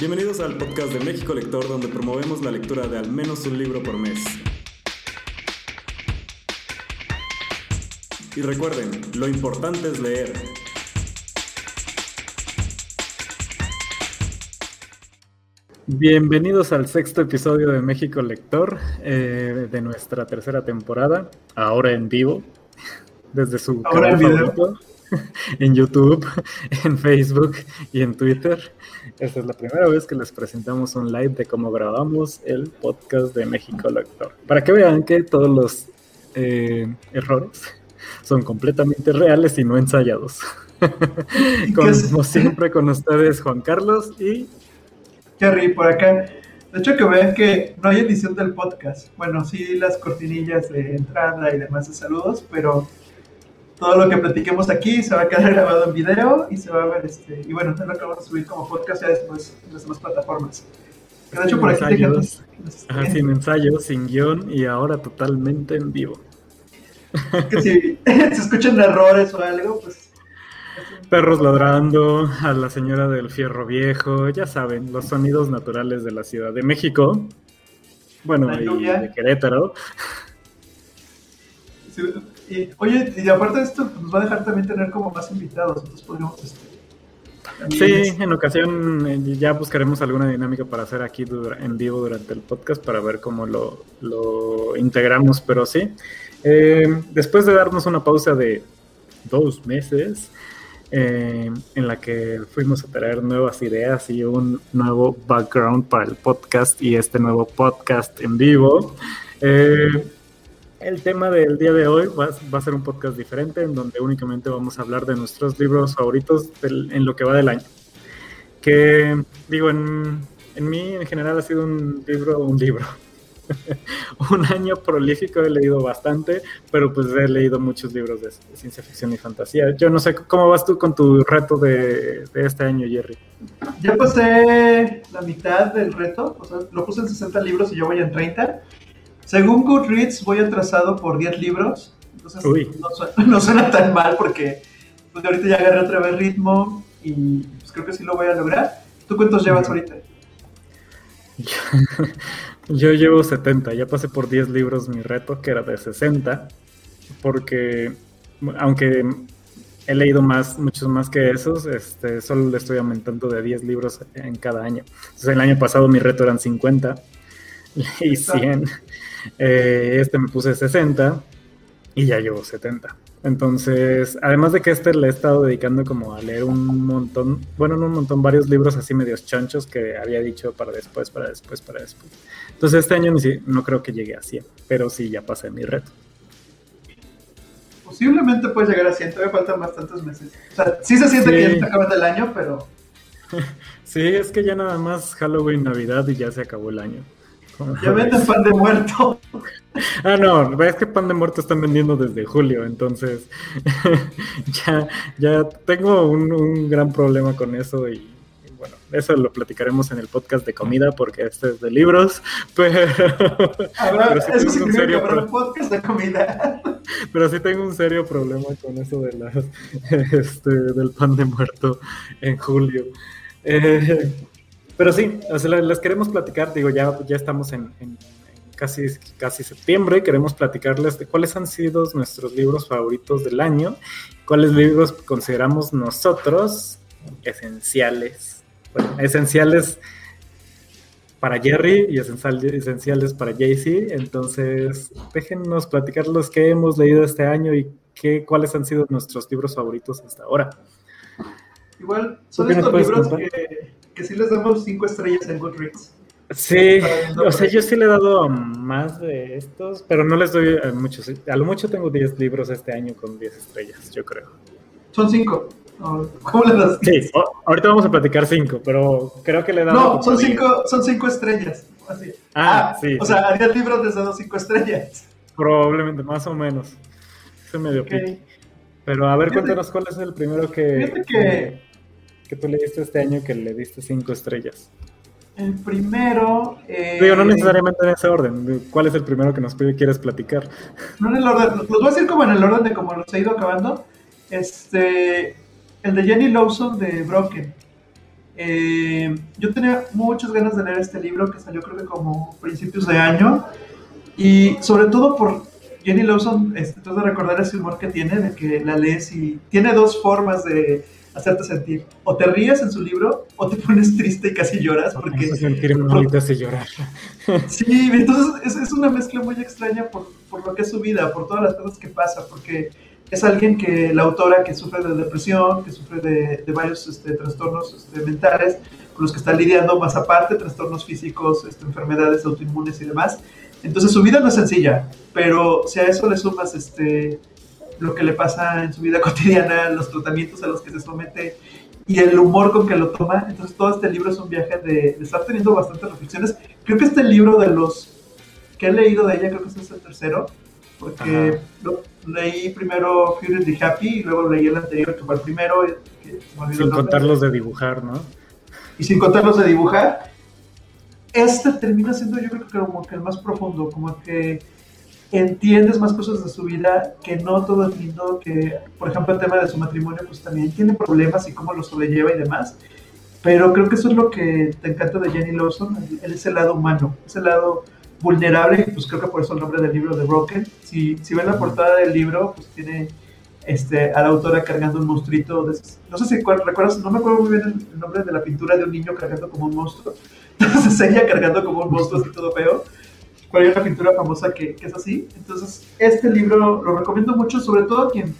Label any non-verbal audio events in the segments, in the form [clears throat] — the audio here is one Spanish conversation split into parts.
Bienvenidos al podcast de México Lector, donde promovemos la lectura de al menos un libro por mes. Y recuerden, lo importante es leer. Bienvenidos al sexto episodio de México Lector eh, de nuestra tercera temporada, ahora en vivo, desde su ahora canal favorito. [laughs] en YouTube, [laughs] en Facebook y en Twitter. Esta es la primera vez que les presentamos un live de cómo grabamos el podcast de México Lector. Para que vean que todos los eh, errores son completamente reales y no ensayados. [laughs] Como siempre con ustedes, Juan Carlos y... Jerry, por acá. De hecho, que vean que no hay edición del podcast. Bueno, sí las cortinillas de entrada y demás de saludos, pero todo lo que platiquemos aquí se va a quedar [laughs] grabado en video y se va a ver, este, y bueno, es lo que vamos a subir como podcast ya después en las demás plataformas. de hecho, por aquí ensayos, sin ensayos, sin guion y ahora totalmente en vivo. Que si [laughs] se escuchan errores o algo, pues... Perros ladrando, a la señora del fierro viejo, ya saben, los sonidos naturales de la Ciudad de México. Bueno, y de Querétaro. Sí, y, oye, y aparte de esto, pues, nos va a dejar también tener como más invitados, entonces podríamos... Este, sí, en ocasión eh, ya buscaremos alguna dinámica para hacer aquí en vivo durante el podcast para ver cómo lo, lo integramos, pero sí. Eh, después de darnos una pausa de dos meses, eh, en la que fuimos a traer nuevas ideas y un nuevo background para el podcast y este nuevo podcast en vivo. Eh, el tema del día de hoy va, a ser un podcast diferente en donde únicamente vamos a hablar de nuestros libros favoritos en lo que va del año. Que digo, en, en mí en general ha sido un libro, un libro. [laughs] un año prolífico, he leído bastante, pero pues he leído muchos libros de, ciencia ficción y fantasía. Yo no sé, ¿cómo vas tú con tu reto de, de este año, Jerry? Ya pasé la mitad del reto, o sea, lo puse en 60 libros y yo voy en 30 según Goodreads, voy atrasado por 10 libros. Entonces [laughs] no suena, tan mal porque pues, ahorita ya agarré otra vez ritmo y pues, creo que sí lo voy a lograr. ¿Tú cuántos llevas ahorita? [laughs] Yo llevo 70, ya pasé por 10 libros mi reto, que era de 60, porque aunque he leído más, muchos más que esos, este, solo le estoy aumentando de 10 libros en cada año. Entonces el año pasado mi reto eran 50, leí 100 eh, este me puse 60 y ya llevo 70. Entonces, además de que este le he estado dedicando como a leer un montón, bueno, no un montón, varios libros así medios chanchos que había dicho para después, para después, para después. Entonces, este año no creo que llegue a 100, pero sí ya pasé mi reto. Posiblemente puedes llegar a 100, todavía faltan bastantes meses. O sea, sí se siente que ya está acabando el año, pero... [laughs] sí, es que ya nada más Halloween, Navidad y ya se acabó el año. Ya venden [laughs] pan de muerto. Ah, no, ves que pan de muerto están vendiendo desde julio, entonces [laughs] ya, ya tengo un, gran problema con eso y, bueno, eso lo platicaremos en el podcast de comida porque este es de libros, [laughs] pero, sí tengo un serio podcast de comida. Pero sí tengo un serio problema con eso de las, este, del pan de muerto en julio. Eh, pero sí, les queremos platicar, digo, ya, ya estamos en, casi, casi septiembre, queremos platicarles de cuáles han sido nuestros libros favoritos del año, cuáles libros consideramos nosotros esenciales, bueno, esenciales para Jerry y esenciales para Jaycee. Entonces, déjennos platicar los que hemos leído este año y qué, cuáles han sido nuestros libros favoritos hasta ahora. Igual, son estos libros que que sí les damos cinco estrellas en Goodreads. Sí, o sea, yo sí le he dado más de estos, pero no les doy a muchos. A lo mucho tengo 10 libros este año con 10 estrellas, yo creo. Son 5. ¿Cómo le das? Sí, ahorita vamos a platicar 5, pero creo que le he dado. No, son 5 son cinco estrellas. Así. Ah, ah, sí. O sea, a 10 libros les he dado 5 estrellas. Probablemente, más o menos. Es medio okay. Pero a ver, cuéntanos cuál es el primero que. Fíjate que que tú leíste este año que le diste cinco estrellas? El primero. Eh, Digo, no necesariamente en ese orden. ¿Cuál es el primero que nos quieres platicar? No en el orden. Los voy a decir como en el orden de cómo los he ido acabando. Este. El de Jenny Lawson de Broken. Eh, yo tenía muchas ganas de leer este libro que salió creo que como principios de año y sobre todo por Jenny Lawson, este, de recordar ese humor que tiene, de que la lees y tiene dos formas de hacerte sentir. O te ríes en su libro o te pones triste y casi lloras. Porque, sentir y llorar. [laughs] Sí, entonces es, es, una mezcla muy extraña por, por lo que es su vida, por todas las cosas que pasa, porque es alguien que la autora que sufre de depresión, que sufre de, de varios este, trastornos este, mentales con los que está lidiando, más aparte trastornos físicos, este, enfermedades autoinmunes y demás. Entonces su vida no es sencilla, pero si a eso le sumas este, lo que le pasa en su vida [laughs] cotidiana, los tratamientos a los que se somete y el humor con que lo toma, entonces todo este libro es un viaje de, de estar teniendo bastantes reflexiones. Creo que este libro de los que he leído de ella, creo que este es el tercero, porque leí primero Fury the Happy y luego leí el anterior, que fue el primero. sin contarlos de dibujar, ¿no? Y sin contarlos de dibujar. Este termina siendo yo creo que como que el más profundo, como que entiendes más cosas de su vida, que no todo el mundo, que por ejemplo el tema de su matrimonio pues también tiene problemas y cómo lo sobrelleva y demás. Pero creo que eso es lo que te encanta de Jenny Lawson, es el lado humano, ese lado vulnerable, pues creo que por eso el nombre del libro de Broken. Si, si ven la portada del libro, pues tiene este, a la autora cargando un monstruito. no sé si recuerdas, no me acuerdo muy bien el, nombre de la pintura de un niño cargando como un monstruo. [laughs] Entonces ella cargando como un monstruo así todo feo. Pero hay una pintura famosa que, que, es así. Entonces, este libro lo recomiendo mucho, sobre todo a quien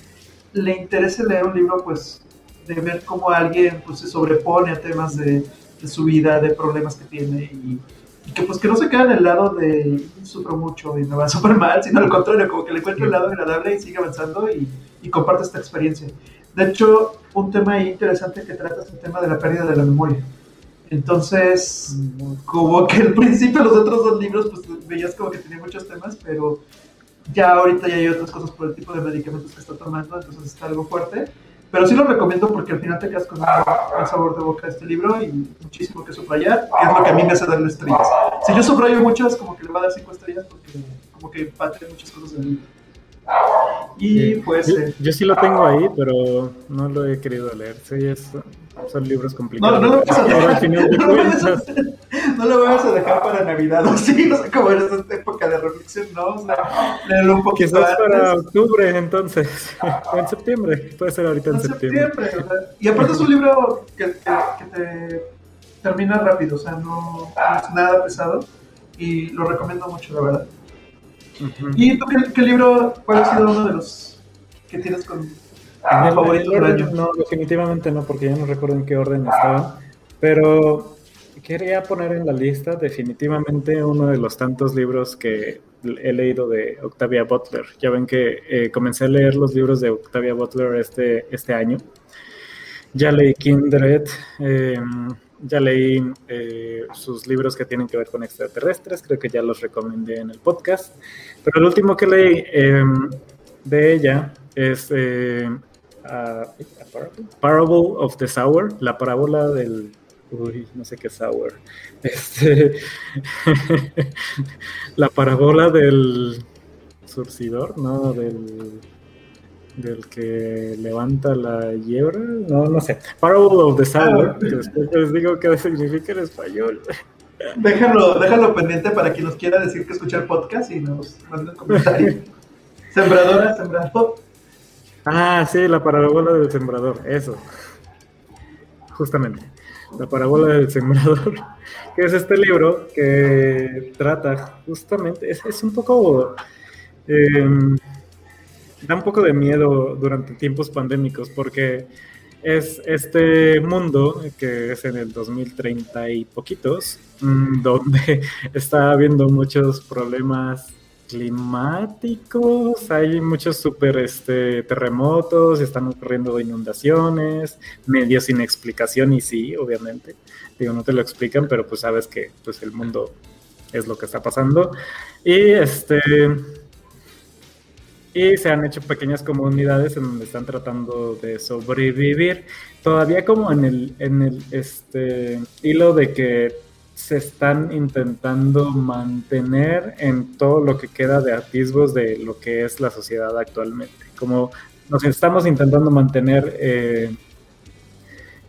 le interese leer un libro, pues, de ver cómo alguien pues, se sobrepone a temas de, de su vida, de problemas que tiene y que pues que no se queda en el lado de sufro mucho y me va [laughs] súper mal, sino al contrario, como que le encuentra el lado agradable y sigue avanzando y, y comparte esta experiencia. De hecho, un tema interesante que trata es el tema de la pérdida de la memoria. Entonces, como que al principio los otros dos libros, pues veías como que tenía muchos temas, pero ya ahorita ya hay otras cosas por el tipo de medicamentos que está tomando, entonces está algo fuerte. Pero sí lo recomiendo porque al final te quedas con un sabor de boca de este libro y muchísimo que subrayar, que es lo que a mí me hace darle estrellas. Si yo subrayo mucho, es como que le va a dar cinco estrellas porque como que parte muchas cosas del libro. Y pues... Yo, eh, yo, sí lo tengo ahí, pero no lo he querido leer. Sí, es, son libros complicados. No, no lo vas a [laughs] dejar. no lo vamos a dejar para Navidad, o sí, no sé cómo es esta época de reflexión, ¿no? O sea, leerlo un poquito Quizás para octubre, entonces, [laughs] o en septiembre, puede ser ahorita en, en septiembre. y aparte es un libro que, que, que, te termina rápido, o sea, no, es nada pesado, y lo recomiendo mucho, la verdad. ¿Y tú qué, qué libro, cuál ha sido uno de los que tienes con Ah, no, definitivamente no, porque ya no recuerdo en qué orden estaban. Pero quería poner en la lista definitivamente uno de los tantos libros que he leído de Octavia Butler. Ya ven que eh, comencé a leer los libros de Octavia Butler este, este año. Ya leí Kindred, em, ya leí eh, sus libros que tienen que ver con extraterrestres, creo que ya los recomendé en el podcast. Pero el último que leí em, de ella es Parable of the Sour, la parábola del. Uy, no sé qué sour. [laughs] Este, la parábola del surcidor, ¿no? Del, del que levanta la hiebra, no, no sé. Parable of the Sour, ah, después les digo qué significa en español. [laughs] Déjalo, déjalo pendiente para quien nos quiera decir que escucha el podcast y nos mande un comentario. [laughs] Sembradora, sembrador. Ah, sí, la parábola del sembrador, eso. Justamente. La parábola del sembrador, [laughs] que es este libro que trata justamente, es, un poco, em, da un poco de miedo durante tiempos pandémicos porque es este mundo que es en el 2030 y poquitos, mm, donde [laughs] está habiendo muchos problemas climáticos, hay muchos super este, terremotos, están ocurriendo inundaciones, medios sin explicación y sí, obviamente, digo, no te lo explican, pero pues sabes que pues el mundo es lo que está pasando. Y este y se han hecho pequeñas comunidades en donde están tratando de sobrevivir. Todavía como en el en el este hilo de que se están intentando mantener en todo lo que queda de atisbos de lo que es la sociedad actualmente. Como nos estamos intentando mantener eh,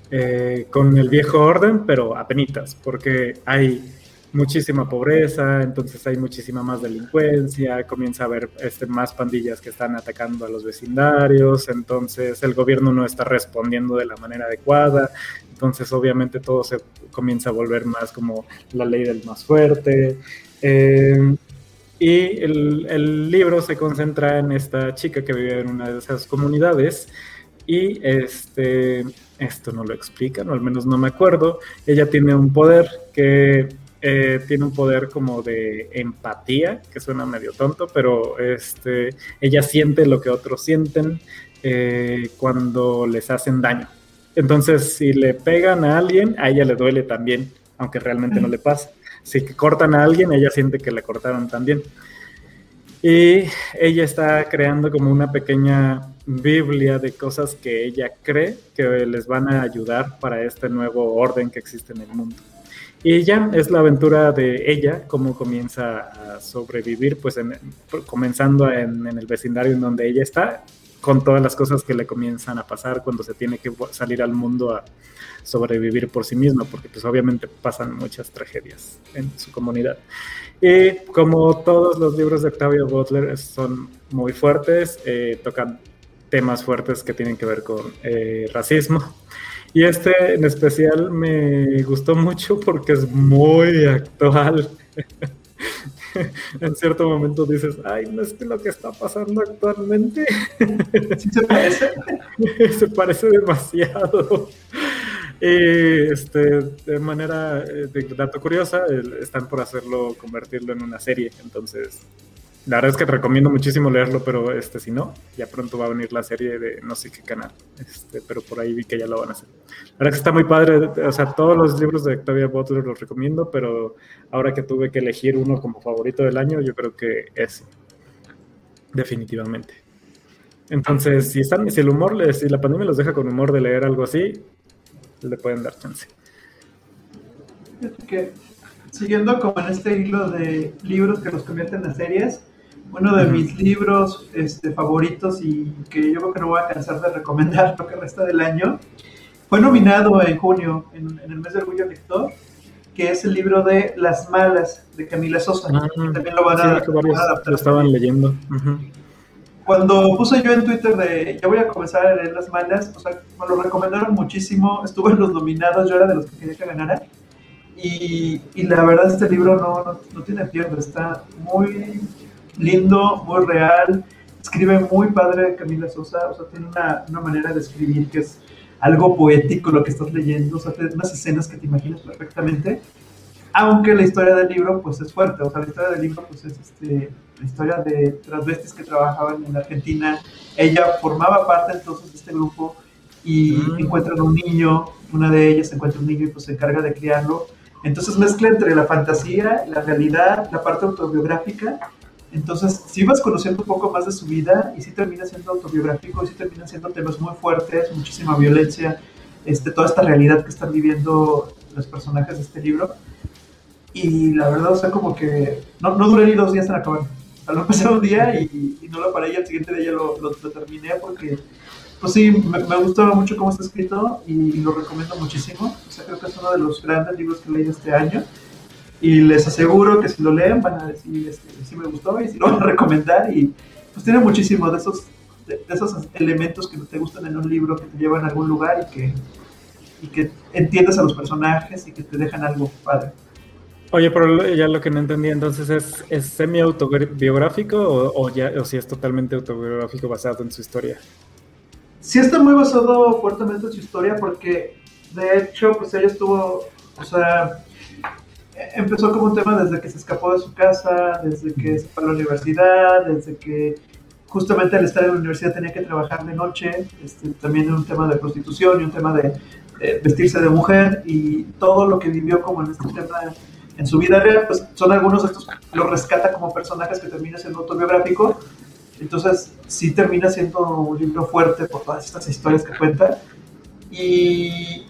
eh, con el viejo orden, pero a penitas, porque hay muchísima pobreza, entonces hay muchísima más delincuencia, comienza a haber este, más pandillas que están atacando a los vecindarios, entonces el gobierno no está respondiendo de la manera adecuada, entonces obviamente todo se comienza a volver más como la ley del más fuerte. Eh, y el, el, libro se concentra en esta chica que vive en una de esas comunidades y este, esto no lo explican, o al menos no me acuerdo. Ella tiene un poder que eh, tiene un poder como de empatía, que suena medio tonto, pero este, ella siente lo que otros sienten eh, cuando les hacen daño. Entonces, si le pegan a alguien, a ella le duele también, aunque realmente no le pasa. Si cortan a alguien, ella siente que le cortaron también. Y ella está creando como una pequeña Biblia de cosas que ella cree que les van a ayudar para este nuevo orden que existe en el mundo. Y ya es la aventura de ella, cómo comienza a sobrevivir, pues comenzando en, el vecindario en donde ella está, con todas las cosas que le comienzan a pasar cuando se tiene que salir al mundo a sobrevivir por sí misma, porque pues obviamente pasan muchas tragedias en su comunidad. Y como todos los libros de Octavio Butler son muy fuertes, eh, tocan temas fuertes que tienen que ver con eh, racismo, y este en especial me gustó mucho porque es muy actual. [laughs] [laughs] en cierto momento dices, ay, no es que lo que está pasando actualmente. se parece? [laughs] se parece demasiado. Y este, de manera, eh, de dato curiosa, están por hacerlo, convertirlo en una serie. Entonces, la verdad es que recomiendo muchísimo leerlo, pero este, si no, ya pronto va a venir la serie de no sé qué canal. Este, pero por ahí vi que ya lo van a hacer. La verdad es que está muy padre. O sea, todos los libros de Octavia Butler los recomiendo, pero ahora que tuve que elegir uno como favorito del año, yo creo que es Definitivamente. Entonces, si están, si el humor, si la pandemia los deja con humor de leer algo así, le pueden dar chance. Que, siguiendo como en este hilo de libros que los convierten en series, uno de mis libros este, favoritos y que yo creo que no voy a cansar de recomendar [laughs] lo que resta del año. Fue nominado en junio, en, el mes de orgullo lector, que es el libro de Las Malas de Camila Sosa. Ah, también lo van a, adaptar. Lo estaban leyendo. Cuando puse yo en Twitter de ya voy a comenzar a leer Las Malas, o sea, me lo recomendaron muchísimo, estuve en los nominados, yo era de los que quería que ganara. Y, y la verdad este libro no, no, no tiene pierde, está muy lindo, muy real, escribe muy padre Camila Sosa, o sea, tiene una, una, manera de escribir que es algo poético lo que estás leyendo, o sea, tiene unas escenas que te imaginas perfectamente, aunque la historia del libro pues es fuerte, o sea, la historia del libro pues es este, la historia de transvestis que trabajaban en Argentina, ella formaba parte entonces de este grupo y mm. encuentran un niño, una de ellas encuentra un niño y pues se encarga de criarlo, entonces mezcla entre la fantasía, la realidad, la parte autobiográfica entonces, si vas conociendo un poco más de su vida y si termina siendo autobiográfico y si termina siendo temas muy fuertes, muchísima violencia, este, toda esta realidad que están viviendo los personajes de este libro. Y la verdad, o sea, como que no, no duré ni dos días en acabar. O sea, lo un día y, no lo paré y al siguiente día lo, lo, terminé porque, pues sí, me, me, gustó mucho cómo está escrito y, lo recomiendo muchísimo. O sea, creo que es uno de los grandes libros que leído este año. Y les aseguro que si lo leen van a decir este, si me gustó y si lo [laughs] van a recomendar. Y pues tiene muchísimo de esos, de, esos elementos que te gustan en un libro, que te llevan a algún lugar y que, y que entiendes a los personajes y que te dejan algo padre. Oye, pero ya lo que no entendí entonces es, ¿es semi-autobiográfico o, o, ya, o si es totalmente autobiográfico basado en su historia? Sí está muy basado fuertemente en su historia porque de hecho pues ella estuvo, o sea, empezó como un tema desde que se escapó de su casa, desde que se fue a la universidad, desde que justamente al estar en la universidad tenía que trabajar de noche, este, también un tema de prostitución y un tema de, vestirse de mujer. Y todo lo que vivió como en este tema en su vida real, pues son algunos de estos, lo rescata como personajes que termina siendo autobiográfico, entonces sí termina siendo un libro fuerte por todas estas historias que cuenta. Y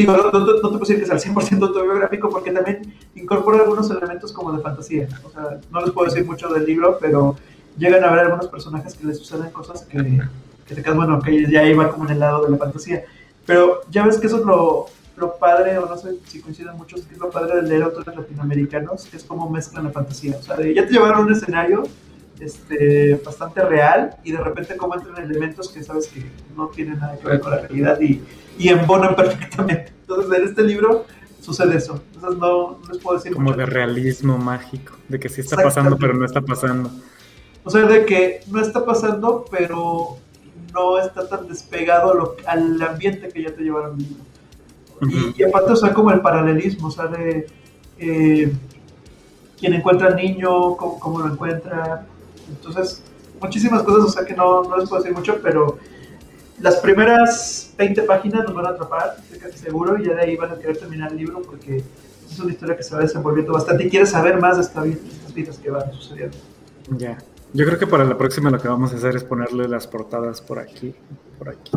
digo, no, te puedo decir que sea al 100% autobiográfico porque también incorpora algunos elementos como de fantasía. O sea, no les puedo decir mucho del libro, pero llegan a ver algunos personajes que les suceden cosas que, que te quedas, bueno, que ya iba como en el lado de la fantasía. Pero ya ves que eso es lo, lo padre, o no sé si coinciden muchos, que es lo padre de leer autores latinoamericanos, que es como mezclan la fantasía. O sea, ya te llevaron un escenario este, bastante real y de repente como entran elementos que sabes que no tienen nada que ver con la realidad y, y embonan [laughs] perfectamente. Entonces, en este libro sucede eso. Entonces, no, no les puedo decir. Como de realismo mágico, de que sí está pasando, pero no está pasando. O sea, de que no está pasando, pero no está tan despegado al ambiente que ya te llevaron y, aparte, o sea, como el paralelismo, o sea, de eh, quien encuentra al niño, cómo, lo encuentra. Entonces, muchísimas cosas, o sea, que no, no les puedo decir mucho, pero las primeras 20 páginas nos van a atrapar, estoy casi seguro, y ya de ahí van a querer terminar el libro porque es una historia que se va desenvolviendo bastante y quieres saber más de estas vidas que van sucediendo. Ya. Yo creo que para la próxima lo que vamos a hacer es ponerle las portadas por aquí, por aquí.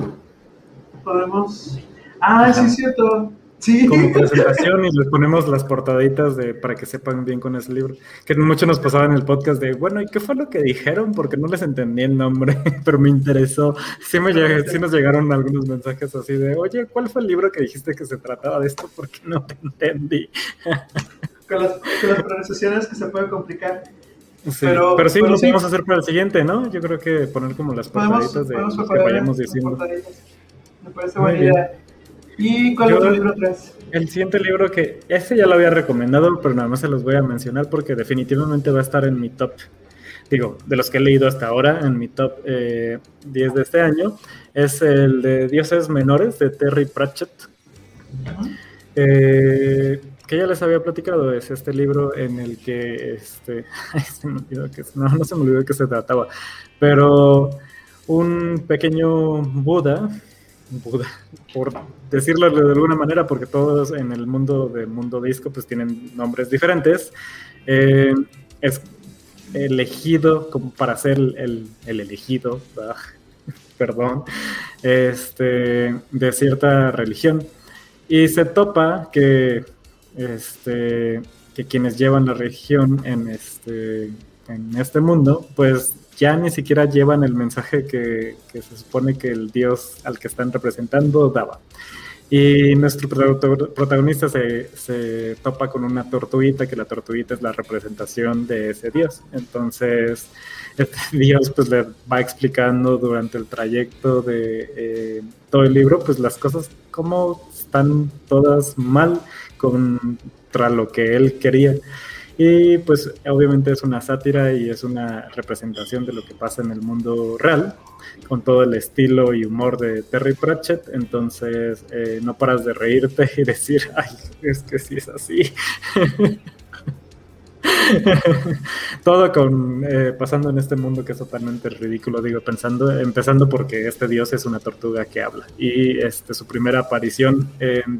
Podemos. Ah, sí, es cierto. Sí. Como presentación y les ponemos las portaditas de, para que sepan bien con ese libro. Que mucho nos pasaba en el podcast de, bueno, ¿y qué fue lo que dijeron? Porque no les entendí el nombre, [laughs] pero me interesó. Sí, me sí nos llegaron algunos mensajes así de, oye, ¿cuál fue el libro que dijiste que se trataba de esto? Porque no te entendí. [laughs] con, las, con las pronunciaciones que se pueden complicar. Sí, pero, pero, sí, lo podemos hacer para el siguiente, ¿no? Yo creo que poner como las portaditas de que vayamos diciendo. Me parece buena idea. ¿Y cuál es el libro 3? El siguiente libro que, ese ya lo había recomendado, pero nada más se los voy a mencionar porque definitivamente va a estar en mi top, digo, de los que he leído hasta ahora, en mi top eh, 10 de este año, es el de Dioses Menores de Terry Pratchett. eh, que ya les había platicado, es este libro en el que, este, [laughs] se me olvidó que, no, no se me olvidó de qué se trataba, pero un pequeño Buda, Buda, por decirlo de alguna manera, porque todos en el mundo de mundo disco pues tienen nombres diferentes, eh, es elegido como para ser el, el elegido, [laughs] perdón, este, de cierta religión. Y se topa que este, que quienes llevan la religión en este, en este mundo, pues ya ni siquiera llevan el mensaje que, se supone que el dios al que están representando daba. Y nuestro protagonista se, se, topa con una tortuguita, que la tortuguita es la representación de ese dios. Entonces, [laughs] este dios pues le va explicando durante el trayecto de eh, todo el libro, pues las cosas como están todas mal contra lo que él quería. Y pues obviamente es una sátira y es una representación de lo que pasa en el mundo real, con todo el estilo y humor de Terry Pratchett. Entonces eh, no paras de reírte y decir, ay, es que sí es así. [laughs] [laughs] Todo con eh, pasando en este mundo que es totalmente ridículo, digo, pensando, empezando porque este dios es una tortuga que habla. Y este, su primera aparición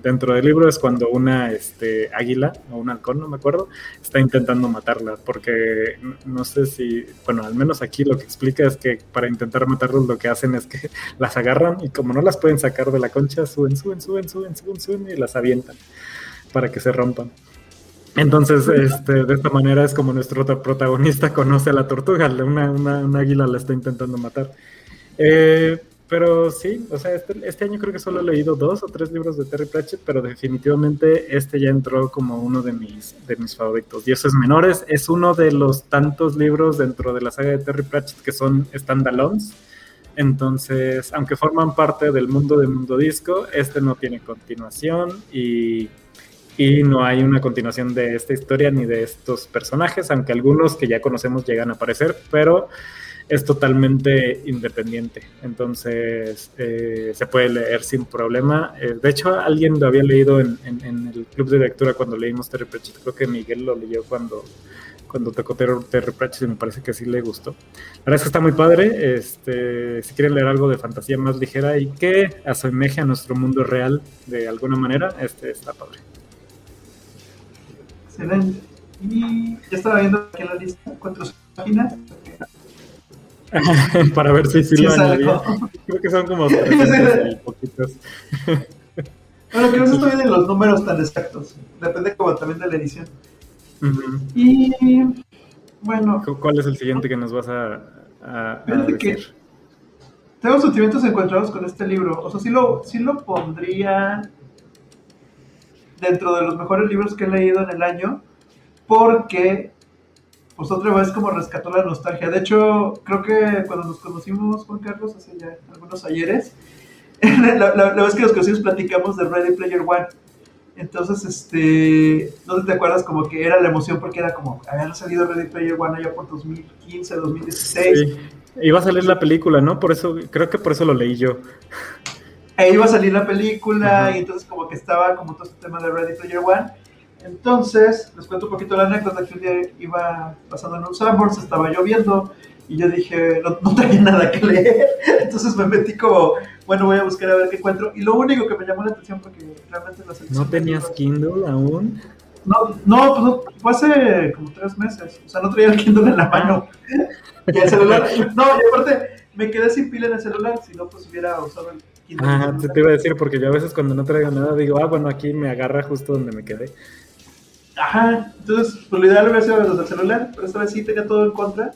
dentro del libro es cuando una este, águila o un halcón, no me acuerdo, está intentando matarla. Porque no sé si, bueno, al menos aquí lo que explica es que para intentar matarlos lo que hacen es que [laughs] las agarran y como no las pueden sacar de la concha, suben, suben, suben, suben, suben, suben y las avientan para que se rompan. Entonces, este, de esta manera es como nuestro protagonista conoce a la tortuga, una, una, águila la está intentando matar. Eh, pero sí, o sea, este, este, año creo que solo he leído dos o tres libros de Terry Pratchett, pero definitivamente este ya entró como uno de mis, de mis favoritos. Dioses Menores es uno de los tantos libros dentro de la saga de Terry Pratchett que son standalones. Entonces, aunque forman parte del mundo de Mundo Disco, este no tiene continuación y y no hay una continuación de esta historia ni de estos personajes, aunque algunos que ya conocemos llegan a aparecer, pero es totalmente independiente, entonces eh, se puede leer sin problema. Eh, de hecho, alguien lo había leído en, el club de lectura cuando leímos Terry Pratchett, creo que Miguel lo leyó cuando, cuando tocó Terry Pratchett y me parece que sí le gustó. La verdad es que está muy padre, este, si quieren leer algo de fantasía más ligera y que asemeje a nuestro mundo real de alguna manera, este está padre. Excelente. Y ya estaba viendo aquí en la lista cuatro páginas. [laughs] Para ver si sí, lo añadía. [laughs] Creo que son como [laughs] 300 y poquitos. Bueno, que no estoy viendo los números tan exactos. Depende como también de la edición. Y bueno. ¿Cuál es el siguiente que nos vas a, a, decir? Que tengo sentimientos encontrados con este libro. O sea, sí lo, sí lo pondría dentro de los mejores libros que he leído en el año, porque, pues otra vez como rescató la nostalgia. De hecho, creo que cuando nos conocimos, Juan Carlos, hace ya algunos ayeres, [laughs] la, la, vez que nos conocimos platicamos de Ready Player One. Entonces, este, no te acuerdas como que era la emoción porque era como, había salido Ready Player One allá por 2015, 2016. Sí. Iba a salir la película, ¿no? Por eso, creo que por eso lo leí yo. E iba a salir la película y entonces como que estaba como todo este tema de Ready Player One. Entonces, les cuento un poquito la anécdota que un día iba pasando en un Sanborns, estaba lloviendo y yo dije, no, no tenía nada que leer. [laughs] Entonces me metí como, bueno, voy a buscar a ver qué encuentro. Y lo único que me llamó la atención porque realmente la ¿No tenías Kindle aún? No, no, pues no, fue hace como tres meses. O sea, no traía el Kindle en la mano. [laughs] y el celular. No, y aparte, me quedé sin pila en el celular. Si no, pues hubiera usado el. Ah, te, te iba a decir, porque yo a veces cuando no traigo nada digo, ah, bueno, aquí me agarra justo donde me quedé. Ajá, entonces, pues lo ideal hubiera sido los del celular, pero esta vez sí tenía todo en contra.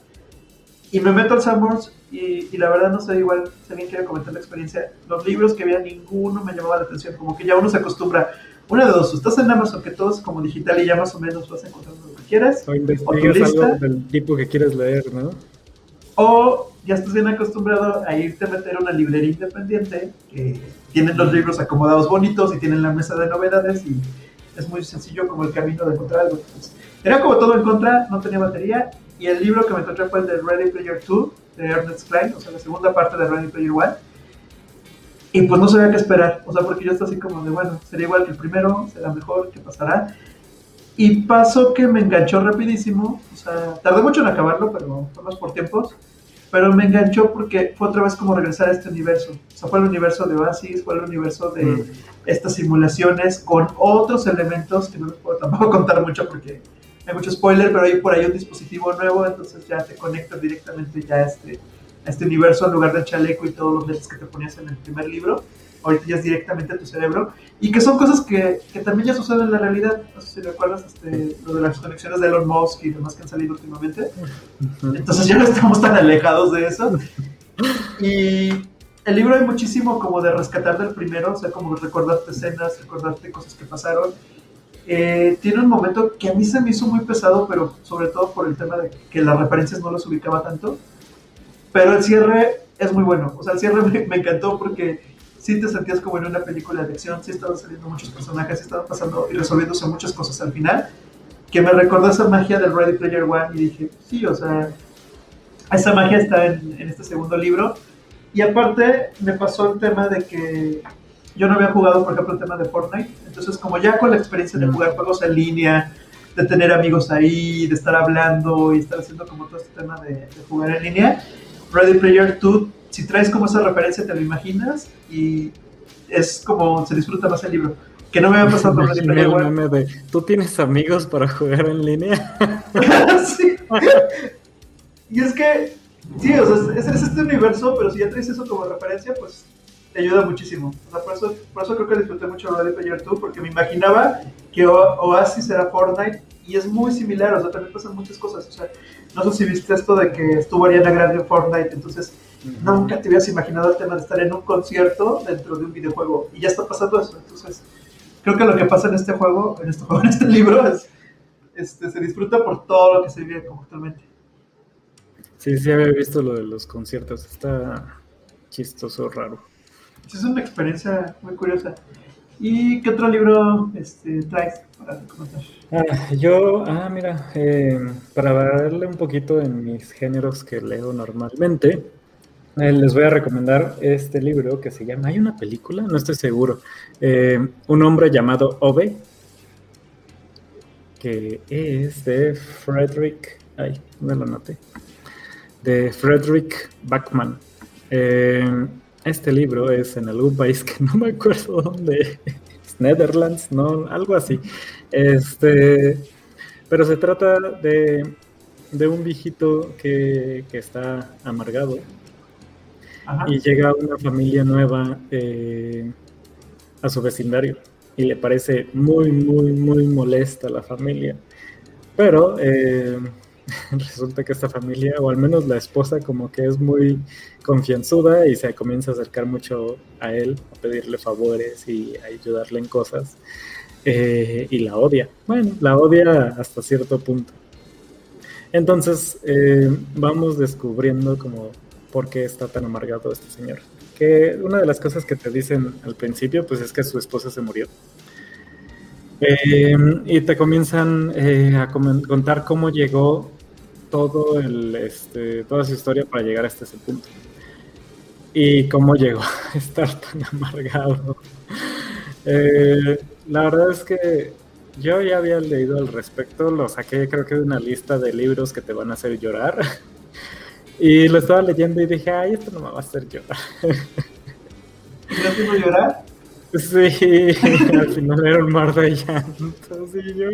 Y me meto al Sanborns y, y, la verdad no sé, igual, si alguien quiere comentar la experiencia, los libros que había, ninguno me llamaba la atención, como que ya uno se acostumbra. Una de dos, estás en Amazon, que todo es como digital y ya más o menos vas a encontrar lo que quieras. O investigas algo del tipo que quieres leer, ¿no? O ya estás bien acostumbrado a irte a meter a una librería independiente que tienen los libros acomodados bonitos y tienen la mesa de novedades y es muy sencillo como el camino de encontrar algo. era como todo en contra, no tenía batería y el libro que me encontré fue el de Ready Player 2 de Ernest Klein, o sea, la segunda parte de Ready Player 1. Y pues no sabía qué esperar, o sea, porque yo estaba así como de, bueno, sería igual que el primero, será mejor, ¿qué pasará? Y pasó que me enganchó rapidísimo, o sea, tardé mucho en acabarlo, pero fue más por tiempos, pero me enganchó porque fue otra vez como regresar a este universo, o sea, fue el universo de Oasis, fue el universo de mm. estas simulaciones con otros elementos que no les puedo tampoco [laughs] contar mucho porque hay mucho spoiler, pero hay por ahí un dispositivo nuevo, entonces ya te conectas directamente ya a este, a este universo en lugar del chaleco y todos los lentes que te ponías en el primer libro. Ahorita ya es directamente a tu cerebro. Y que son cosas que, que también ya suceden en la realidad. No sé si recuerdas este, lo de las conexiones de Elon Musk y demás que han salido últimamente. Entonces ya no estamos tan alejados de eso. Y el libro hay muchísimo como de rescatar del primero, o sea, como recordarte escenas, recordarte cosas que pasaron eh, tiene un momento que a mí se me hizo muy pesado, pero sobre todo por el tema de que las referencias no las ubicaba tanto. Pero el cierre es muy bueno. O sea, el cierre [laughs] me, encantó porque sí te sentías como en una película de acción, sí estaban saliendo muchos personajes, sí estaban pasando y resolviéndose muchas cosas al final, que me recordó esa magia del Ready Player One y dije, sí, o sea, esa magia está en, en este segundo libro. Y aparte me pasó el tema de que yo no había jugado, por ejemplo, el tema de Fortnite. Entonces, como ya con la experiencia de mm. jugar juegos en línea, de tener amigos ahí, de estar hablando y estar haciendo como todo este tema de, jugar en línea, Ready Player 2, si traes como esa referencia, te lo imaginas y es como se disfruta más el libro. Que no me había pasado Ready Player 1. ¿Tú tienes amigos para jugar en línea? [laughs] sí. Y es que, sí, o sea, es, es este universo, pero si ya traes eso como referencia, pues te ayuda muchísimo. O sea, por, eso, por eso creo que disfruté mucho Ready Player 2, porque me imaginaba que Oasis era Fortnite y es muy similar, o sea, también pasan muchas cosas. O sea, no sé si viste esto de que estuvo Ariana Grande en Fortnite, entonces nunca te hubieras imaginado el tema de estar en un concierto dentro de un videojuego y ya está pasando eso. Entonces, creo que lo que pasa en este juego, en este, [laughs] juego, en este libro, es, este, se disfruta por todo lo que se vive actualmente. Sí, sí había visto lo de los conciertos, está chistoso, raro es una experiencia muy curiosa. ¿Y qué otro libro este, traes para comentar? Ah, yo, ah, mira, eh, para darle un poquito en mis géneros que leo normalmente, les voy a recomendar este libro que se llama, ¿hay una película? No estoy seguro. Eh, un hombre llamado Ove, que es de Frederick, ay, me lo noté, de Frederick Backman. Este libro es en algún país que [laughs] no me acuerdo dónde es, Netherlands, no, algo así. Este, pero se trata de, un viejito que, está amargado y llega una familia nueva eh, a su vecindario y le parece muy, muy, muy molesta la familia. Pero eh, [laughs] resulta que esta familia, o al menos la esposa, como que es muy confianzuda y se comienza a acercar mucho a él, a pedirle favores y a ayudarle en cosas. Eh, y la odia. Bueno, la odia hasta cierto punto. Entonces vamos descubriendo como por qué está tan amargado este señor. Que una de las cosas que te dicen al principio, pues es que su esposa se murió. Eh, y te comienzan a contar cómo llegó todo el, este, toda su historia para llegar hasta ese punto. Y cómo llegó a [laughs] estar tan amargado. Eh, la verdad es que yo ya había leído al respecto, lo saqué creo que de una lista de libros que te van a hacer llorar. [laughs] Y lo estaba leyendo y dije, ay, esto no me va a hacer llorar. ¿No te a llorar? Sí, [laughs] al final era un mar de llantos y yo...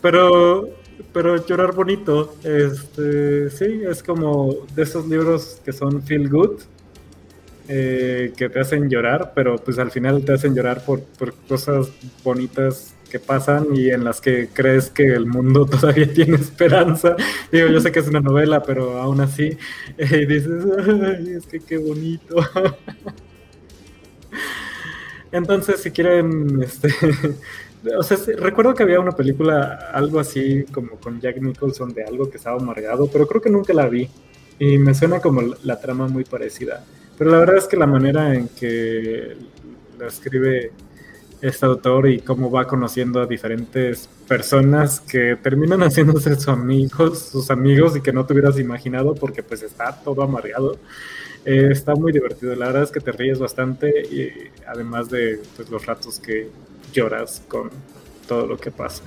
Pero pero llorar bonito. Este, sí, es como de esos libros que son feel good, eh, que te hacen llorar, pero pues al final te hacen llorar por, cosas bonitas que pasan y en las que crees que el mundo [laughs] todavía tiene esperanza. Digo, yo sé que es una novela, pero aún así eh, dices, Ay, es que qué bonito. [laughs] Entonces, si quieren este, [laughs] o sea, recuerdo que había una película, algo así como con Jack Nicholson de algo que estaba amargado, pero creo que nunca la vi. Y me suena como la trama muy parecida. Pero la verdad es que la manera en que la escribe este autor y cómo va conociendo a diferentes personas que terminan [laughs] haciéndose sus amigos, sus amigos y que no te hubieras imaginado porque pues está todo amargado. Eh, está muy divertido, la verdad es que te ríes bastante y además de pues, los ratos que lloras con todo lo que pasa.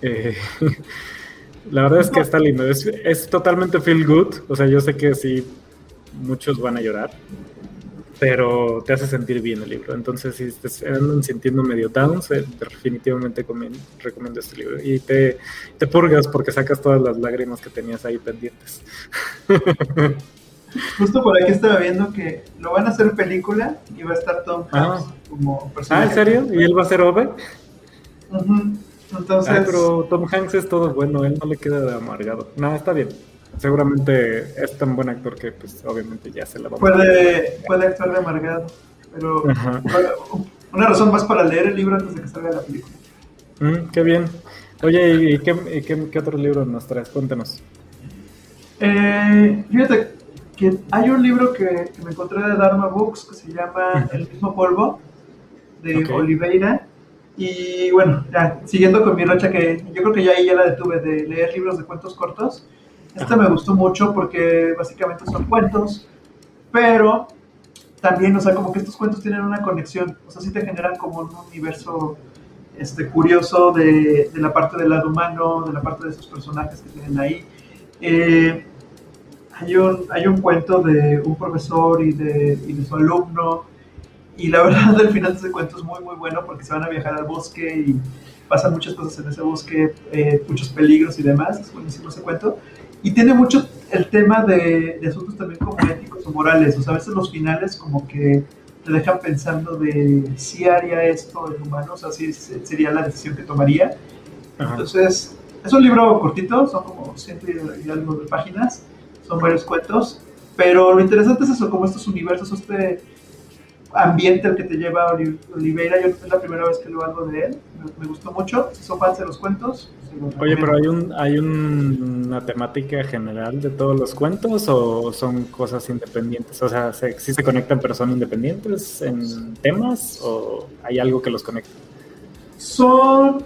Eh, [laughs] la verdad es que está lindo, es, totalmente feel good, o sea, yo sé que sí, muchos van a llorar, pero te hace sentir bien el libro. Entonces, si te andan sintiendo medio down, definitivamente recomiendo este libro. Y te, te purgas porque sacas todas las lágrimas que tenías ahí pendientes. [laughs] Justo por aquí estaba viendo que lo van a hacer película y va a estar Tom ah. Hanks como personaje. Ah, ¿en serio? ¿Y él va a ser Ove? Entonces... pero Tom Hanks es todo bueno, él no le queda de amargado. No, está bien. Seguramente es tan buen actor que pues obviamente ya se la va a puede, puede actuar de amargado, pero una razón más para leer el libro antes de que salga la película. Mm, qué bien. Oye, ¿y qué, qué, qué otro libro nos traes? Cuéntanos. Eh, fíjate, hay un libro que, me encontré de Dharma Books que se llama El mismo polvo, de Oliveira. Y bueno, ya, siguiendo con mi racha, que yo creo que ya ahí ya la detuve de leer libros de cuentos cortos. Este me gustó mucho porque básicamente son cuentos, pero también, o sea, como que estos cuentos tienen una conexión, o sea, sí te generan como un universo este, curioso de, de la parte del lado humano, de la parte de esos personajes que tienen ahí. Eh, hay un, hay un cuento de un profesor y de, y de su alumno, y la [laughs] verdad el final de ese cuento es muy, muy bueno porque se van a viajar al bosque y pasan muchas cosas en ese bosque, eh, muchos peligros y demás, es buenísimo ese cuento. Y tiene mucho el tema de, de, asuntos también como éticos o morales, o sea, a veces los finales como que te dejan pensando de si haría esto el humano, o sea, si sería la decisión que tomaría. Entonces, es un libro cortito, son como ciento y algo de páginas, son varios cuentos, pero lo interesante es eso, como estos universos, este ambiente al que te lleva Oliveira, yo es la primera vez que lo hago de él, me, gustó mucho, son fans de los cuentos. Oye, pero hay un hay una temática general de todos los cuentos o son cosas independientes, o sea, ¿sí se conectan pero son independientes en temas o hay algo que los conecta? Son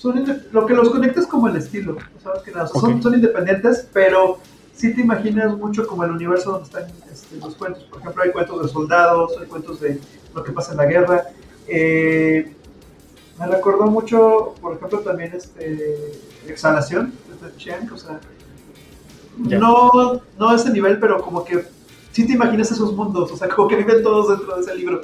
son, lo que los conecta es como el estilo, ¿sabes? Que son, son, independientes, pero si te imaginas mucho como el universo donde están este, los cuentos. Por ejemplo, hay cuentos de soldados, hay cuentos de lo que pasa en la guerra. Eh, me recordó mucho, por ejemplo, también este, Exhalación, de Chiang, o sea, no, no a ese nivel, pero como que sí te imaginas esos mundos, o sea, como que viven todos dentro de ese libro.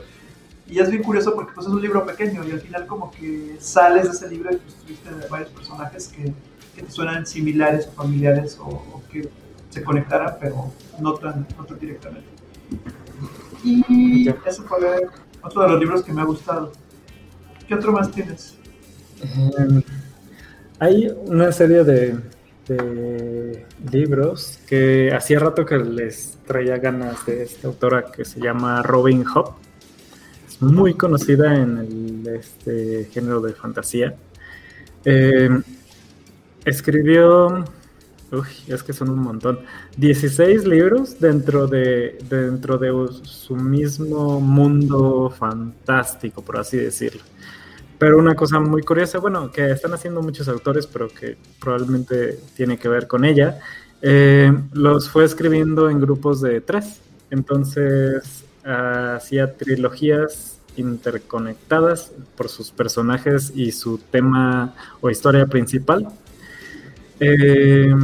Y es bien curioso porque pues, es un libro pequeño y al final como que sales de ese libro y pues tuviste varios personajes que, que te suenan similares o familiares o, o que se conectara, pero no tan, no tan directamente. Y ese fue otro de los libros que me ha gustado. ¿Qué otro más tienes? Em, hay una serie de, libros que hacía rato que les traía ganas de esta autora que se llama Robin Hobb. Es muy conocida en el este, género de fantasía. Eh, escribió, es que son un montón, 16 libros dentro de, dentro de su mismo mundo fantástico, por así decirlo. Pero una cosa muy curiosa, bueno, que están haciendo muchos autores, pero que probablemente tiene que ver con ella, eh, los fue escribiendo en grupos de tres. Entonces hacía trilogías interconectadas por sus personajes y su tema o historia principal. Eh,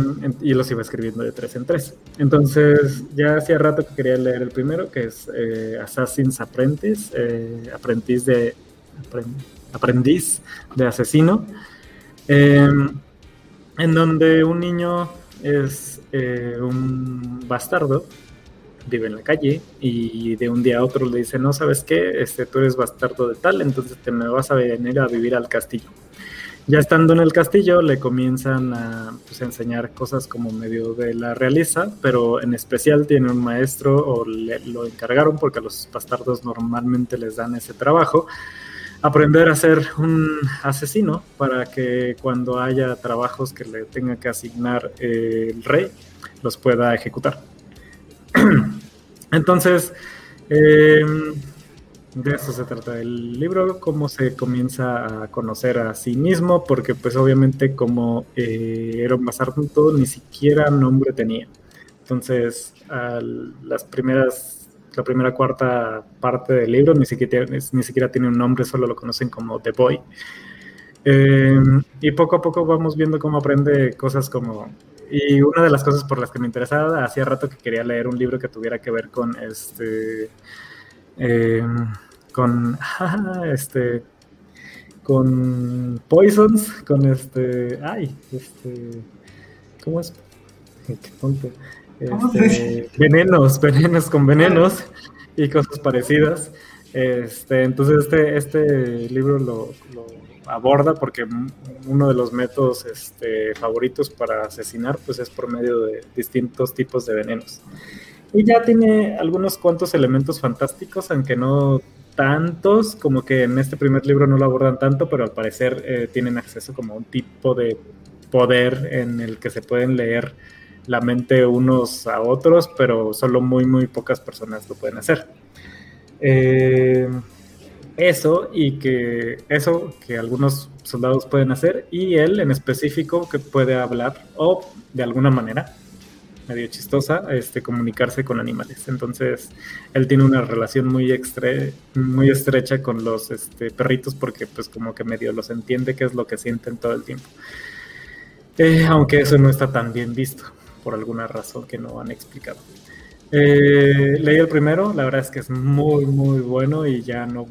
y los iba escribiendo de tres en tres. Entonces, ya hacía rato que quería leer el primero, que es eh, Assassin's Apprentice, aprendiz de de asesino, em, en donde un niño es eh, un bastardo, vive en la calle y de un día a otro le dice, no sabes qué, este, tú eres bastardo de tal, entonces te me vas a venir a vivir al castillo. Ya estando en el castillo le comienzan a pues, enseñar cosas como medio de la realeza, pero en especial tiene un maestro o le, lo encargaron porque a los bastardos normalmente les dan ese trabajo aprender a ser un asesino para que cuando haya trabajos que le tenga que asignar el rey, los pueda ejecutar. [clears throat] Entonces, em, de eso se trata el libro, cómo se comienza a conocer a sí mismo, porque pues obviamente como eh, era un bastardo, ni siquiera nombre tenía. Entonces, las primeras la primera cuarta parte del libro, ni siquiera, ni siquiera tiene un nombre, solo lo conocen como The Boy. Eh, y poco a poco vamos viendo cómo aprende cosas como... Y una de las cosas por las que me interesaba, hacía rato que quería leer un libro que tuviera que ver con este... Eh, con... [laughs] este con Poisons, con este... Ay, este... ¿Cómo es? Qué tonto. Este, venenos, venenos con venenos y cosas parecidas. Este, entonces este, este libro lo, aborda porque uno de los métodos este, favoritos para asesinar pues es por medio de distintos tipos de venenos. Y ya tiene algunos cuantos elementos fantásticos, aunque no tantos, como que en este primer libro no lo abordan tanto, pero al parecer eh, tienen acceso como a un tipo de poder en el que se pueden leer la mente unos a otros, pero solo muy, muy pocas personas lo pueden hacer. Eh, eso y que eso que algunos soldados pueden hacer y él en específico que puede hablar o de alguna manera medio chistosa este comunicarse con animales. Entonces él tiene una relación muy muy estrecha con los este, perritos porque pues como que medio los entiende qué es lo que sienten todo el tiempo. Eh, aunque eso no está tan bien visto por alguna razón que no han explicado. Eh, leí el primero, la verdad es que es muy, muy bueno y ya no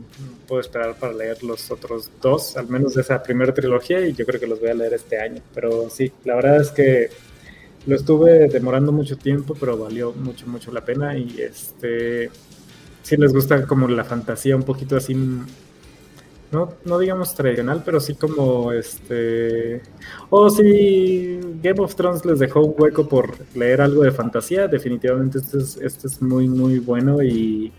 puedo esperar para leer los otros dos, al menos esa primera trilogía, y yo creo que los voy a leer este año. Pero sí, la verdad es que lo estuve demorando mucho tiempo, pero valió mucho, mucho la pena y este, si les gusta como la fantasía un poquito así no, no digamos tradicional, pero sí como este. O si Game of Thrones les dejó un hueco por leer algo de fantasía, definitivamente este es, este es muy, muy bueno y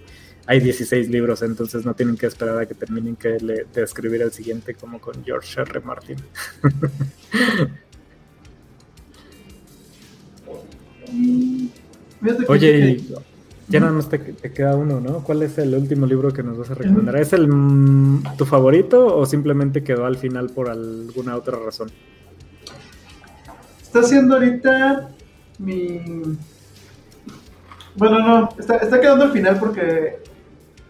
hay 16 libros, entonces no tienen que esperar a que terminen que de escribir el siguiente como con George R. Martin. [laughs] Oye, ya nada más te, queda uno, ¿no? ¿Cuál es el último libro que nos vas a recomendar? ¿Es el mm, tu favorito o simplemente quedó al final por alguna otra razón? Está siendo ahorita mi... Bueno, no, está, quedando al final porque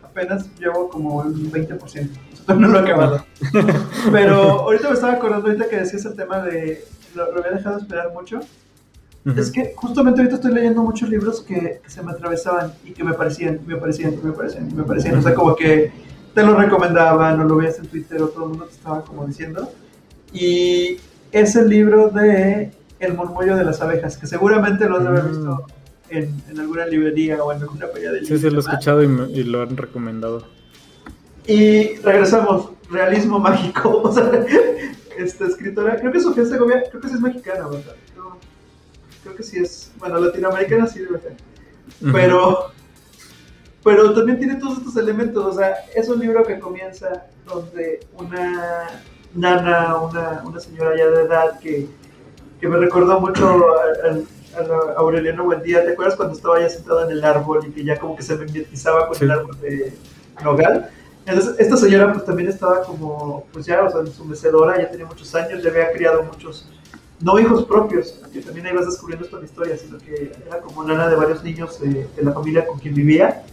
apenas llevo como un 20%. No lo he acabado. [laughs] Pero ahorita me estaba acordando ahorita que decías el tema de... Lo, lo había dejado esperar mucho. Es que justamente ahorita estoy leyendo muchos libros que, se me atravesaban y que me parecían, me parecían, me parecían, me parecían. O sea, como que te lo recomendaban o lo veías en Twitter o todo el mundo te estaba como diciendo. Y es el libro de El murmullo de las abejas, que seguramente lo has de haber visto mm. en, en, alguna librería o en alguna feria de libros. Sí, sí, lo he escuchado y, y lo han recomendado. Y regresamos, realismo [laughs] mágico. O sea, esta escritora, creo que Sofía Segovia, creo que sí es mexicana, ¿verdad? Creo que sí es, bueno, latinoamericana sí debe ser. Pero, pero también tiene todos estos elementos, o sea, es un libro que comienza donde una nana, una, una señora ya de edad que, que me recordó mucho a, Aureliano Buendía, ¿te acuerdas cuando estaba ya sentada en el árbol y que ya como que se mimetizaba con el árbol de Nogal? Entonces, esta señora pues también estaba como, pues ya, o sea, en su mecedora, ya tenía muchos años, ya había criado muchos, no hijos propios, que también ahí vas descubriendo esta historia, sino que era como nana de varios niños de, la familia con quien vivía.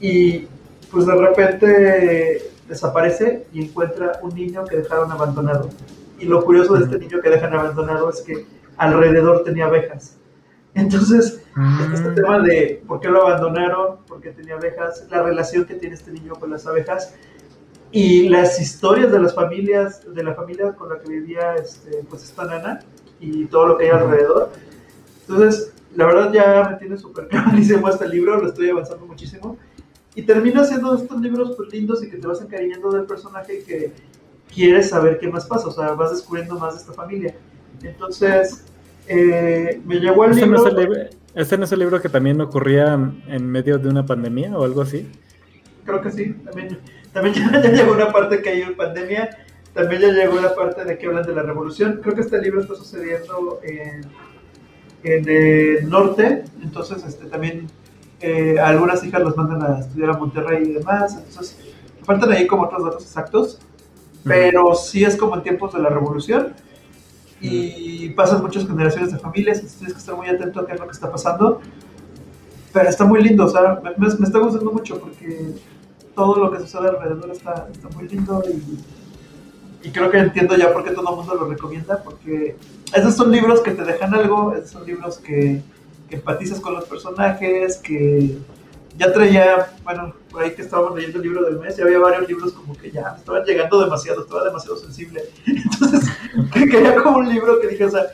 Y pues de repente desaparece y encuentra un niño que dejaron abandonado. Y lo curioso de este niño que dejan abandonado es que alrededor tenía abejas. Entonces, este mm. tema de por qué lo abandonaron, por qué tenía abejas, la relación que tiene este niño con las abejas y las historias de las familias, de la familia con la que vivía este, pues esta nana y todo lo que hay alrededor. Entonces, la verdad ya me tiene súper clarísimo [laughs] este libro, lo estoy avanzando muchísimo. Y termina siendo estos libros pues, lindos y que te vas encariñando del personaje que quieres saber qué más pasa, o sea, vas descubriendo más de esta familia. Entonces, eh, me llegó el libro... ¿Este no es el libro que también ocurría en medio de una pandemia o algo así? Creo que sí, también, también ya, llegó una parte que hay pandemia, también ya llegó la parte de que hablan de la revolución. Creo que este libro está sucediendo en, en el norte, entonces este, también eh, algunas hijas los mandan a estudiar a Monterrey y demás, entonces faltan ahí como otros datos exactos, pero sí es como en tiempos de la revolución y pasan muchas generaciones de familias, entonces tienes que estar muy atento a qué es lo que está pasando. Pero está muy lindo, o sea, me, está gustando mucho porque todo lo que sucede alrededor está, muy lindo y, creo que entiendo ya por qué todo el mundo lo recomienda, porque esos son libros que te dejan algo, esos son libros que, que empatizas con los personajes, que ya traía, bueno, por ahí que estábamos leyendo el libro del mes, ya había varios libros como que ya estaban llegando demasiado, estaba demasiado sensible. [laughs] Entonces, quería como un libro que dije, o sea,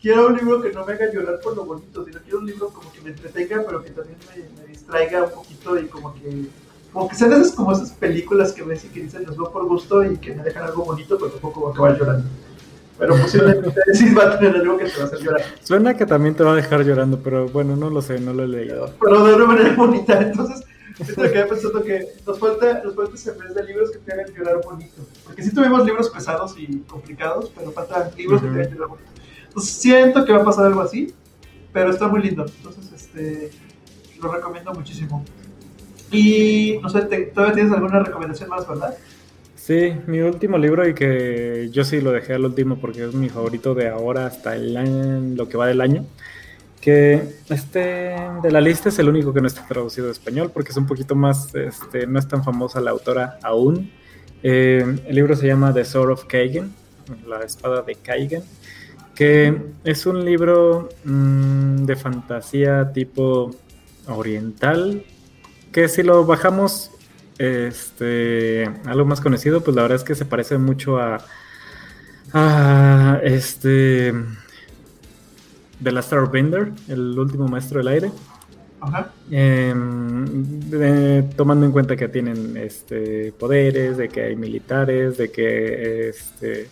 quiero un libro que no me haga llorar por lo bonito, sino quiero un libro como que me entretenga, pero que también me, distraiga un poquito y como que, como que sean esas como esas películas que ves y que dicen, los veo por gusto y que me dejan algo bonito, pero tampoco voy a acabar llorando. Pero posiblemente [laughs] sí va a tener algo que te va a hacer llorar. Suena que también te va a dejar llorando, pero bueno, no lo sé, no lo he leído. Pero de una manera bonita, entonces me quedé pensando que nos falta, nos falta ese mes de libros que te hagan llorar bonito. Porque sí tuvimos libros pesados y complicados, pero faltan libros que te hagan llorar bonito. Entonces siento que va a pasar algo así, pero está muy lindo. Entonces, este, lo recomiendo muchísimo. Y no sé, ¿todavía tienes alguna recomendación más, verdad? Sí, mi último libro y que yo sí lo dejé al último porque es mi favorito de ahora hasta el lo que va del año. Que este de la lista es el único que no está traducido a español porque es un poquito más, este, no es tan famosa la autora aún. Eh, el libro se llama The Sword of Kaigen, la espada de Kaigen, que es un libro mm, de fantasía tipo oriental, que si lo bajamos este, algo más conocido, pues la verdad es que se parece mucho a, a este, The Last Bender, el último maestro del aire. Ajá. Em, tomando en cuenta que tienen este, poderes, de que hay militares, de que, este,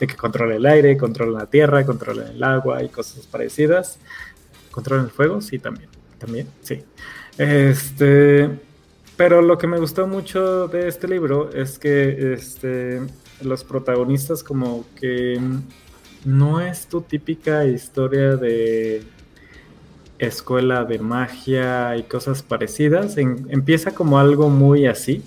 de que controlan el aire, controlan la tierra, controlan el agua y cosas parecidas. ¿Controlan el fuego? Sí, también. También, sí. Este, pero lo que me gustó mucho de este libro es que este, los protagonistas como que no es tu típica historia de escuela de magia y cosas parecidas. empieza como algo muy así,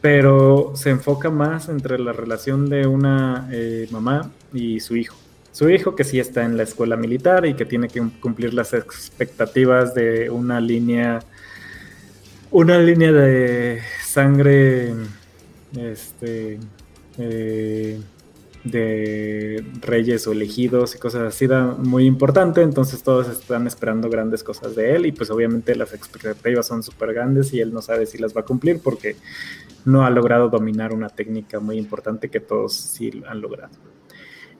pero se enfoca más entre la relación de una eh, mamá y su hijo. Su hijo que sí está en la escuela militar y que tiene que cumplir las expectativas de una línea una línea de sangre este eh, de reyes o elegidos y cosas así muy importante, entonces todos están esperando grandes cosas de él y pues obviamente las expectativas son súper grandes y él no sabe si las va a cumplir porque no ha logrado dominar una técnica muy importante que todos sí han logrado.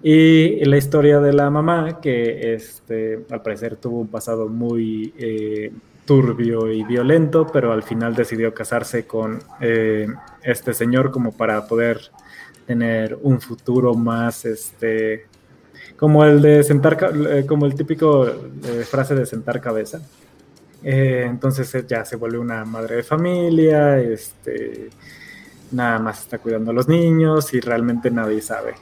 Y la historia de la mamá, que este, al parecer tuvo un pasado muy eh, turbio y violento, pero al final decidió casarse con eh, este señor como para poder tener un futuro más, este, como el de sentar, eh, como el típico frase de sentar cabeza. Entonces ya se vuelve una madre de familia, este, nada más está cuidando a los niños y realmente nadie sabe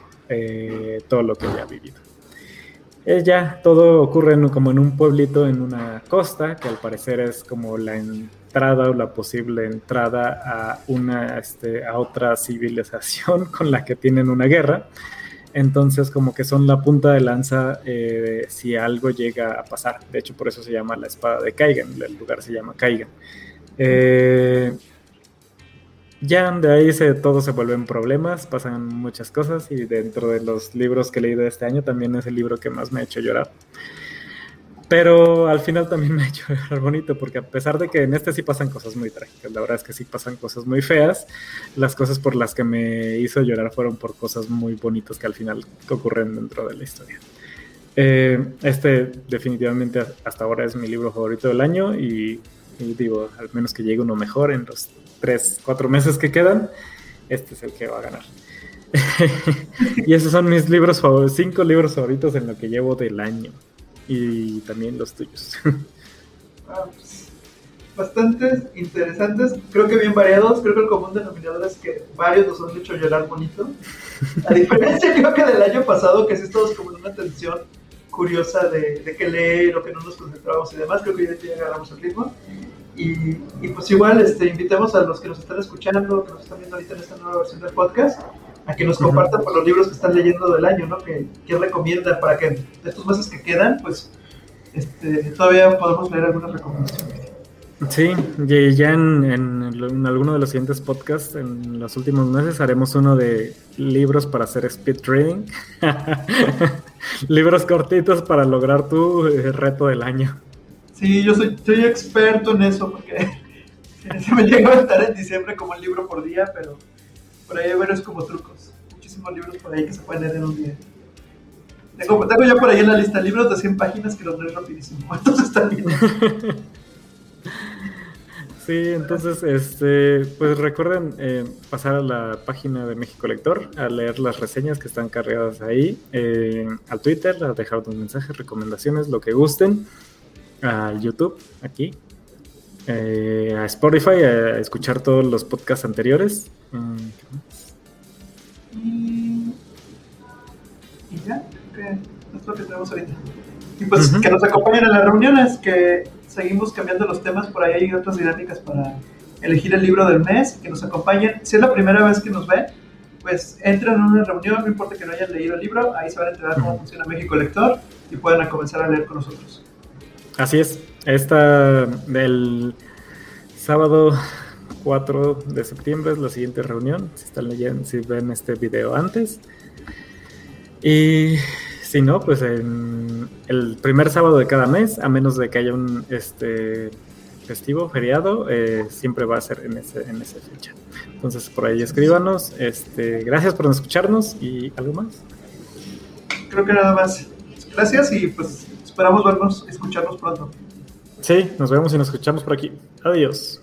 todo lo que ella ha vivido. Ella, todo ocurre como en un pueblito en una costa, que al parecer es como la entrada o la posible entrada a, una, este, a otra civilización [laughs] con la que tienen una guerra. Entonces, como que son la punta de lanza eh, si algo llega a pasar. De hecho, por eso se llama la espada de Kaigan. El lugar se llama Kaigan. Eh, ya de ahí se, todo se vuelven problemas, pasan muchas cosas y dentro de los libros que he leído este año también es el libro que más me ha hecho llorar. Pero al final también [laughs] me ha hecho llorar bonito porque a pesar de que en este sí pasan cosas muy trágicas, la verdad es que sí pasan cosas muy feas, las cosas por las que me hizo llorar fueron por cosas muy bonitas que al final ocurren dentro de la historia. Eh, este definitivamente hasta ahora es mi libro favorito del año y, y digo, al menos que llegue uno mejor en los tres, cuatro meses que quedan, este es el que va a ganar. [laughs] y esos son mis libros favoritos, cinco libros favoritos en lo que llevo del año. Y también los tuyos. Ah, pues, bastantes interesantes, creo que bien variados. Creo que el común denominador es que varios nos han hecho llorar bonito. A diferencia, [laughs] creo que del año pasado, que sí estamos como en una tensión curiosa de, de qué leer o que no nos concentramos y demás. Creo que ya, ya agarramos el ritmo. Y, pues igual este, invitamos a los que nos están escuchando, que nos están viendo ahorita en esta nueva versión del podcast, a que nos compartan por los libros que están leyendo del año, ¿no? Que, que recomiendan para que de estos meses que quedan, pues este, todavía podamos leer algunas recomendaciones. Sí, ya en, en, alguno de los siguientes podcasts, en los últimos meses, haremos uno de libros para hacer speed trading. [laughs] libros cortitos para lograr tu eh, reto del año. Sí, yo soy, soy experto en eso porque [laughs] se me llegó a estar en diciembre como un libro por día, pero por ahí hay varios como trucos. Muchísimos libros por ahí que se pueden leer en un día. Tengo, tengo ya por ahí en la lista libros de 100 páginas que los lees rapidísimo. [laughs] ¿Cuántos están bien? [laughs] Sí, entonces, este, pues recuerden eh, pasar a la página de México Lector, a leer las reseñas que están cargadas ahí, eh, al Twitter, a dejar tus mensajes, recomendaciones, lo que gusten a YouTube, aquí, eh, a Spotify, a escuchar todos los podcasts anteriores. Mm, y, ya, que es lo que tenemos ahorita. Y pues que nos acompañen en las reuniones, que seguimos cambiando los temas, por ahí hay otras dinámicas para elegir el libro del mes, que nos acompañen. Si es la primera vez que nos ven, pues entren en una reunión, no importa que no hayan leído el libro, ahí se van a enterar cómo funciona México Lector y pueden comenzar a leer con nosotros. Así es. Esta del sábado 4 de septiembre es la siguiente reunión. Si están leyendo, si ven este video antes. Y si no, pues en el primer sábado de cada mes, a menos de que haya un este festivo, feriado, eh, siempre va a ser en, ese, en esa fecha. Entonces por ahí escríbanos. Este, gracias por escucharnos y algo más. Creo que nada más. Gracias y pues Esperamos vernos, escucharnos pronto. Sí, nos vemos y nos escuchamos por aquí. Adiós.